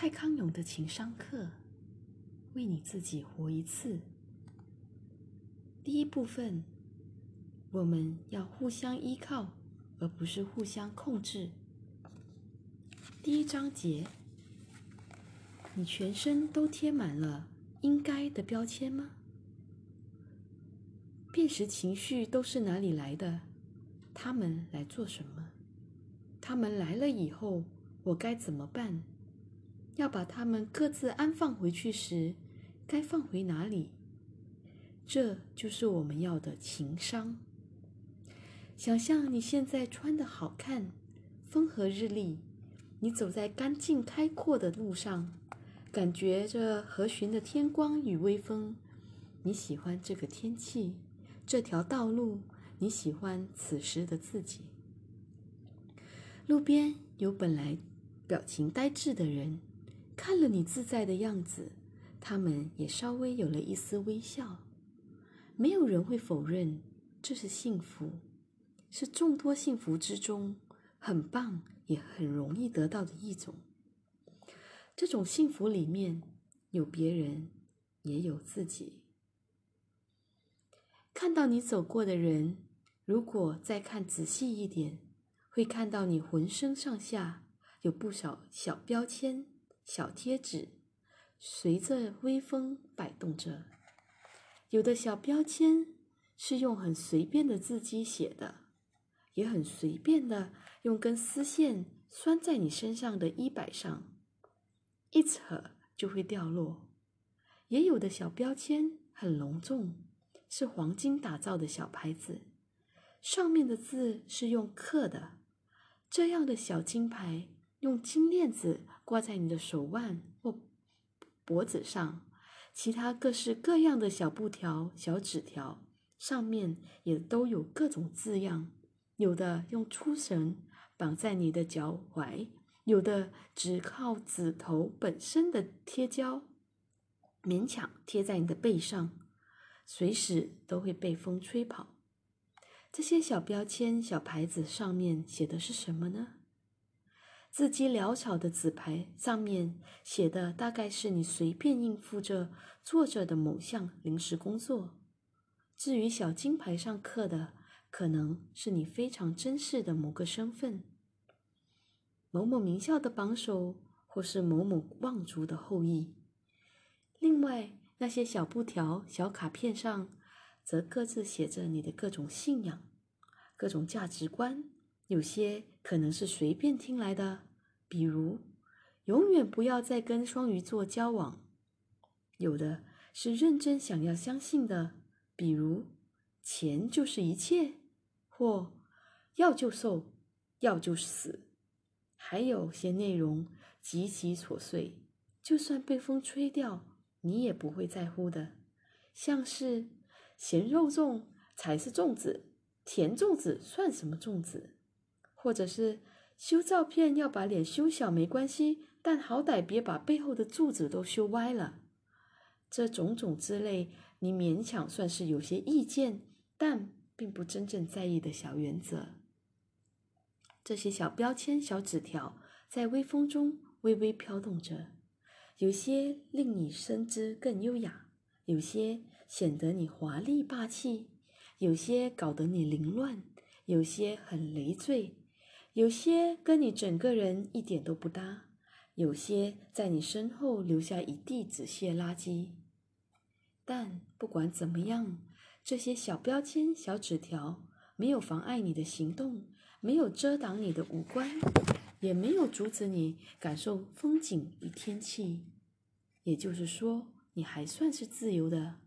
蔡康永的情商课，为你自己活一次。第一部分，我们要互相依靠，而不是互相控制。第一章节，你全身都贴满了“应该”的标签吗？辨识情绪都是哪里来的？他们来做什么？他们来了以后，我该怎么办？要把他们各自安放回去时，该放回哪里？这就是我们要的情商。想象你现在穿的好看，风和日丽，你走在干净开阔的路上，感觉着和煦的天光与微风。你喜欢这个天气，这条道路，你喜欢此时的自己。路边有本来表情呆滞的人。看了你自在的样子，他们也稍微有了一丝微笑。没有人会否认这是幸福，是众多幸福之中很棒也很容易得到的一种。这种幸福里面有别人，也有自己。看到你走过的人，如果再看仔细一点，会看到你浑身上下有不少小标签。小贴纸随着微风摆动着，有的小标签是用很随便的字迹写的，也很随便的用根丝线拴在你身上的衣摆上，一扯就会掉落。也有的小标签很隆重，是黄金打造的小牌子，上面的字是用刻的，这样的小金牌。用金链子挂在你的手腕或脖子上，其他各式各样的小布条、小纸条上面也都有各种字样。有的用粗绳绑在你的脚踝，有的只靠指头本身的贴胶，勉强贴在你的背上，随时都会被风吹跑。这些小标签、小牌子上面写的是什么呢？字迹潦草的纸牌上面写的大概是你随便应付着做着的某项临时工作。至于小金牌上刻的，可能是你非常珍视的某个身份，某某名校的榜首，或是某某望族的后裔。另外，那些小布条、小卡片上，则各自写着你的各种信仰、各种价值观。有些可能是随便听来的，比如永远不要再跟双鱼座交往；有的是认真想要相信的，比如钱就是一切，或要就瘦，要就死。还有些内容极其琐碎，就算被风吹掉，你也不会在乎的，像是咸肉粽才是粽子，甜粽子算什么粽子？或者是修照片要把脸修小没关系，但好歹别把背后的柱子都修歪了。这种种之类，你勉强算是有些意见，但并不真正在意的小原则。这些小标签、小纸条在微风中微微飘动着，有些令你身姿更优雅，有些显得你华丽霸气，有些搞得你凌乱，有些很累赘。有些跟你整个人一点都不搭，有些在你身后留下一地纸屑垃圾。但不管怎么样，这些小标签、小纸条没有妨碍你的行动，没有遮挡你的五官，也没有阻止你感受风景与天气。也就是说，你还算是自由的。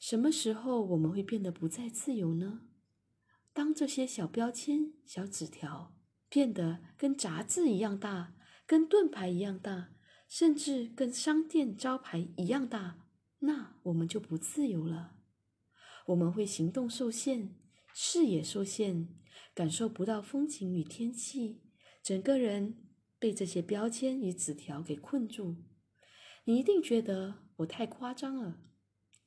什么时候我们会变得不再自由呢？当这些小标签、小纸条变得跟杂志一样大，跟盾牌一样大，甚至跟商店招牌一样大，那我们就不自由了。我们会行动受限，视野受限，感受不到风景与天气，整个人被这些标签与纸条给困住。你一定觉得我太夸张了。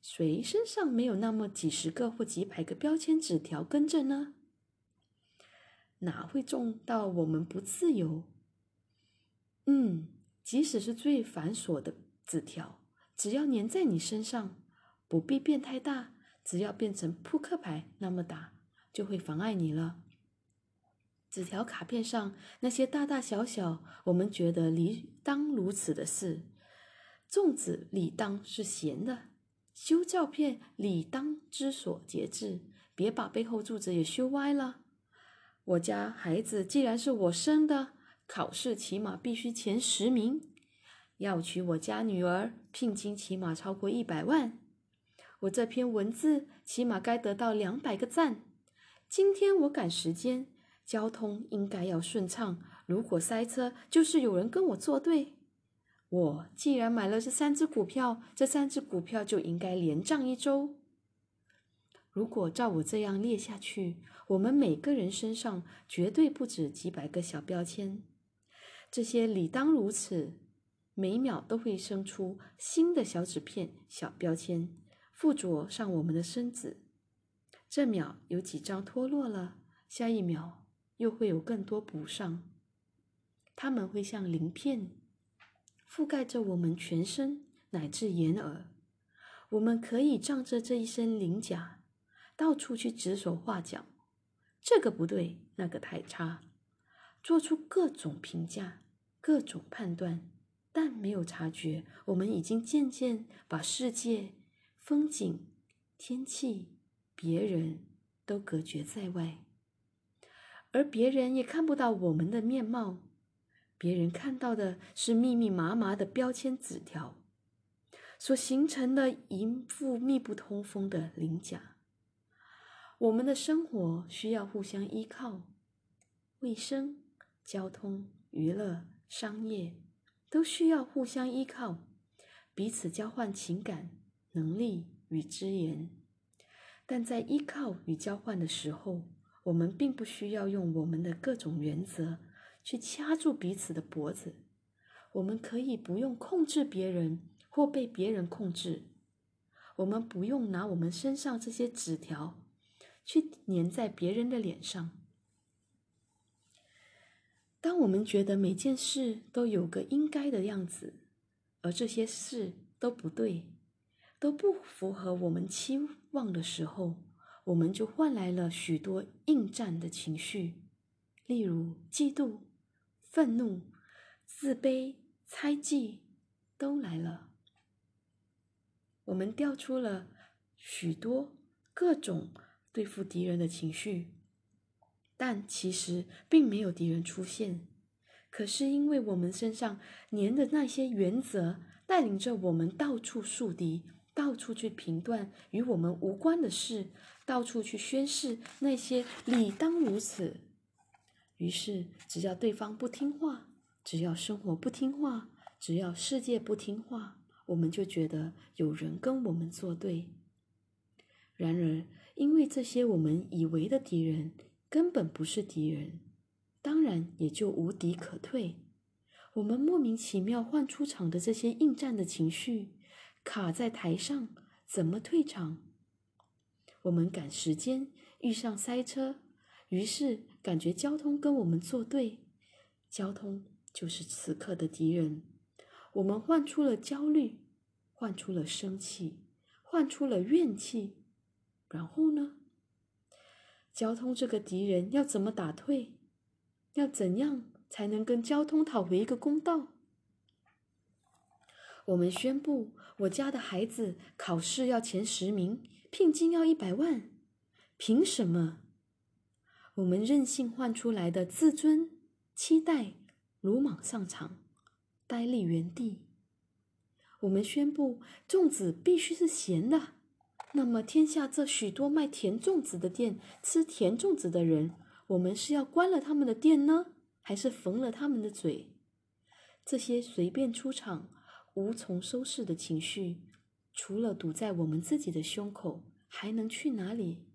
谁身上没有那么几十个或几百个标签纸条跟着呢？哪会重到我们不自由？嗯，即使是最繁琐的纸条，只要粘在你身上，不必变太大，只要变成扑克牌那么大，就会妨碍你了。纸条卡片上那些大大小小，我们觉得理当如此的事，粽子理当是咸的，修照片理当知所节制，别把背后柱子也修歪了。我家孩子既然是我生的，考试起码必须前十名；要娶我家女儿，聘金起码超过一百万。我这篇文字起码该得到两百个赞。今天我赶时间。交通应该要顺畅，如果塞车，就是有人跟我作对。我既然买了这三只股票，这三只股票就应该连涨一周。如果照我这样列下去，我们每个人身上绝对不止几百个小标签，这些理当如此，每秒都会生出新的小纸片、小标签，附着上我们的身子。这秒有几张脱落了，下一秒。又会有更多补上，它们会像鳞片覆盖着我们全身乃至眼耳。我们可以仗着这一身鳞甲，到处去指手画脚，这个不对，那个太差，做出各种评价、各种判断，但没有察觉，我们已经渐渐把世界、风景、天气、别人都隔绝在外。而别人也看不到我们的面貌，别人看到的是密密麻麻的标签纸条所形成的一副密不通风的鳞甲。我们的生活需要互相依靠，卫生、交通、娱乐、商业都需要互相依靠，彼此交换情感、能力与资源。但在依靠与交换的时候，我们并不需要用我们的各种原则去掐住彼此的脖子，我们可以不用控制别人或被别人控制，我们不用拿我们身上这些纸条去粘在别人的脸上。当我们觉得每件事都有个应该的样子，而这些事都不对，都不符合我们期望的时候，我们就换来了许多应战的情绪，例如嫉妒、愤怒、自卑、猜忌，都来了。我们调出了许多各种对付敌人的情绪，但其实并没有敌人出现。可是因为我们身上粘的那些原则，带领着我们到处树敌，到处去评断与我们无关的事。到处去宣誓那些理当如此，于是只要对方不听话，只要生活不听话，只要世界不听话，我们就觉得有人跟我们作对。然而，因为这些我们以为的敌人根本不是敌人，当然也就无敌可退。我们莫名其妙换出场的这些应战的情绪，卡在台上，怎么退场？我们赶时间，遇上塞车，于是感觉交通跟我们作对，交通就是此刻的敌人。我们换出了焦虑，换出了生气，换出了怨气，然后呢？交通这个敌人要怎么打退？要怎样才能跟交通讨回一个公道？我们宣布，我家的孩子考试要前十名。聘金要一百万，凭什么？我们任性换出来的自尊、期待，鲁莽上场，呆立原地。我们宣布粽子必须是咸的，那么天下这许多卖甜粽子的店，吃甜粽子的人，我们是要关了他们的店呢，还是缝了他们的嘴？这些随便出场、无从收拾的情绪。除了堵在我们自己的胸口，还能去哪里？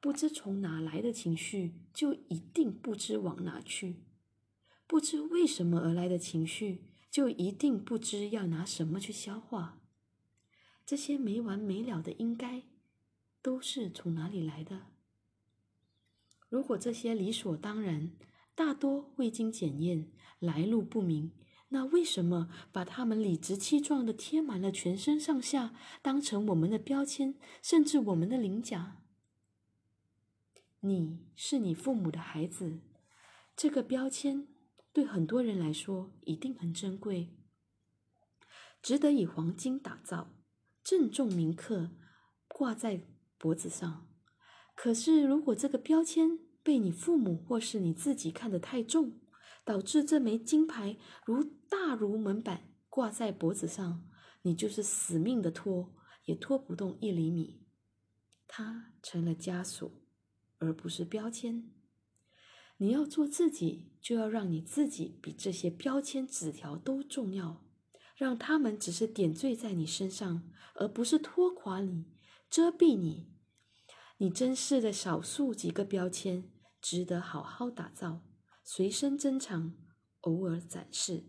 不知从哪来的情绪，就一定不知往哪去；不知为什么而来的情绪，就一定不知要拿什么去消化。这些没完没了的应该，都是从哪里来的？如果这些理所当然，大多未经检验，来路不明。那为什么把他们理直气壮的贴满了全身上下，当成我们的标签，甚至我们的鳞甲？你是你父母的孩子，这个标签对很多人来说一定很珍贵，值得以黄金打造，郑重铭刻，挂在脖子上。可是，如果这个标签被你父母或是你自己看得太重，导致这枚金牌如大如门板挂在脖子上，你就是死命的拖，也拖不动一厘米。它成了枷锁，而不是标签。你要做自己，就要让你自己比这些标签纸条都重要，让他们只是点缀在你身上，而不是拖垮你、遮蔽你。你珍视的少数几个标签，值得好好打造。随身珍藏，偶尔展示。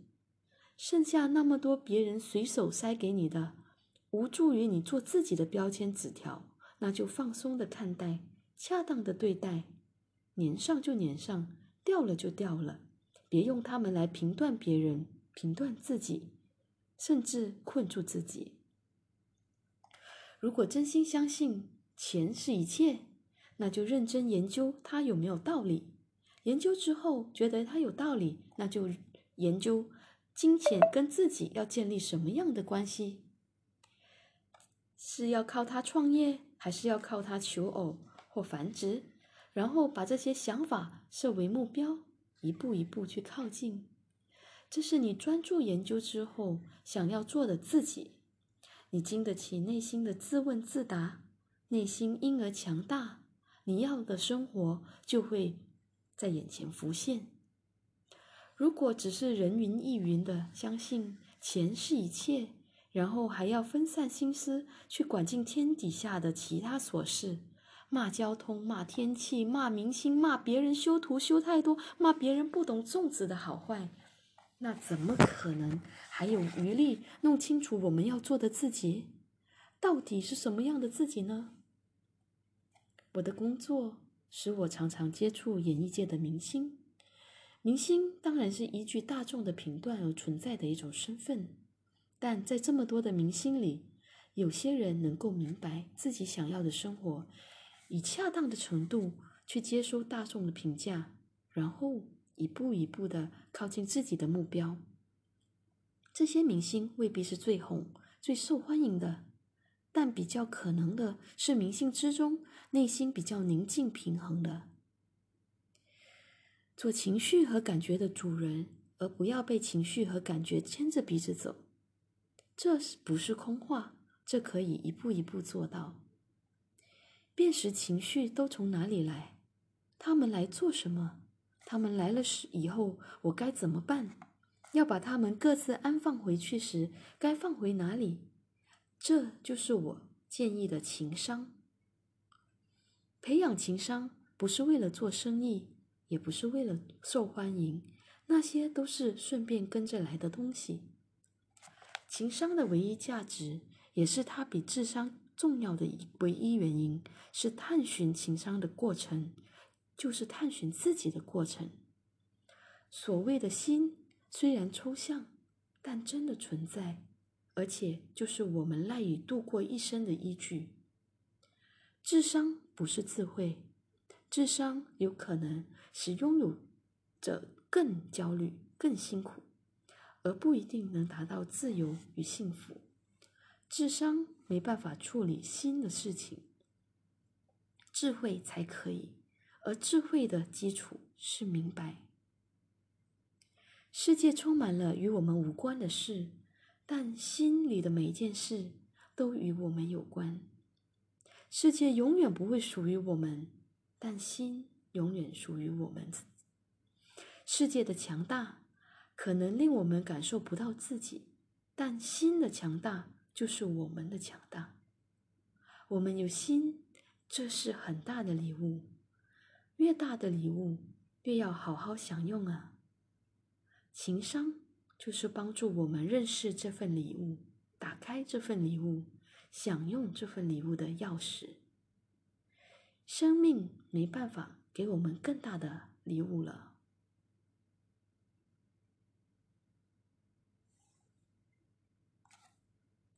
剩下那么多别人随手塞给你的，无助于你做自己的标签纸条，那就放松的看待，恰当的对待。粘上就粘上，掉了就掉了。别用它们来评断别人，评断自己，甚至困住自己。如果真心相信钱是一切，那就认真研究它有没有道理。研究之后觉得它有道理，那就研究金钱跟自己要建立什么样的关系？是要靠它创业，还是要靠它求偶或繁殖？然后把这些想法设为目标，一步一步去靠近。这是你专注研究之后想要做的自己。你经得起内心的自问自答，内心因而强大，你要的生活就会。在眼前浮现。如果只是人云亦云的相信钱是一切，然后还要分散心思去管尽天底下的其他琐事，骂交通、骂天气、骂明星、骂别人修图修太多、骂别人不懂粽子的好坏，那怎么可能还有余力弄清楚我们要做的自己到底是什么样的自己呢？我的工作。使我常常接触演艺界的明星，明星当然是依据大众的评断而存在的一种身份，但在这么多的明星里，有些人能够明白自己想要的生活，以恰当的程度去接收大众的评价，然后一步一步的靠近自己的目标。这些明星未必是最红、最受欢迎的。但比较可能的是，明星之中内心比较宁静平衡的，做情绪和感觉的主人，而不要被情绪和感觉牵着鼻子走。这是不是空话？这可以一步一步做到。辨识情绪都从哪里来？他们来做什么？他们来了时以后，我该怎么办？要把他们各自安放回去时，该放回哪里？这就是我建议的情商。培养情商不是为了做生意，也不是为了受欢迎，那些都是顺便跟着来的东西。情商的唯一价值，也是它比智商重要的唯一原因，是探寻情商的过程，就是探寻自己的过程。所谓的心，虽然抽象，但真的存在。而且，就是我们赖以度过一生的依据。智商不是智慧，智商有可能使拥有者更焦虑、更辛苦，而不一定能达到自由与幸福。智商没办法处理新的事情，智慧才可以。而智慧的基础是明白，世界充满了与我们无关的事。但心里的每一件事都与我们有关。世界永远不会属于我们，但心永远属于我们。世界的强大可能令我们感受不到自己，但心的强大就是我们的强大。我们有心，这是很大的礼物。越大的礼物，越要好好享用啊！情商。就是帮助我们认识这份礼物，打开这份礼物，享用这份礼物的钥匙。生命没办法给我们更大的礼物了。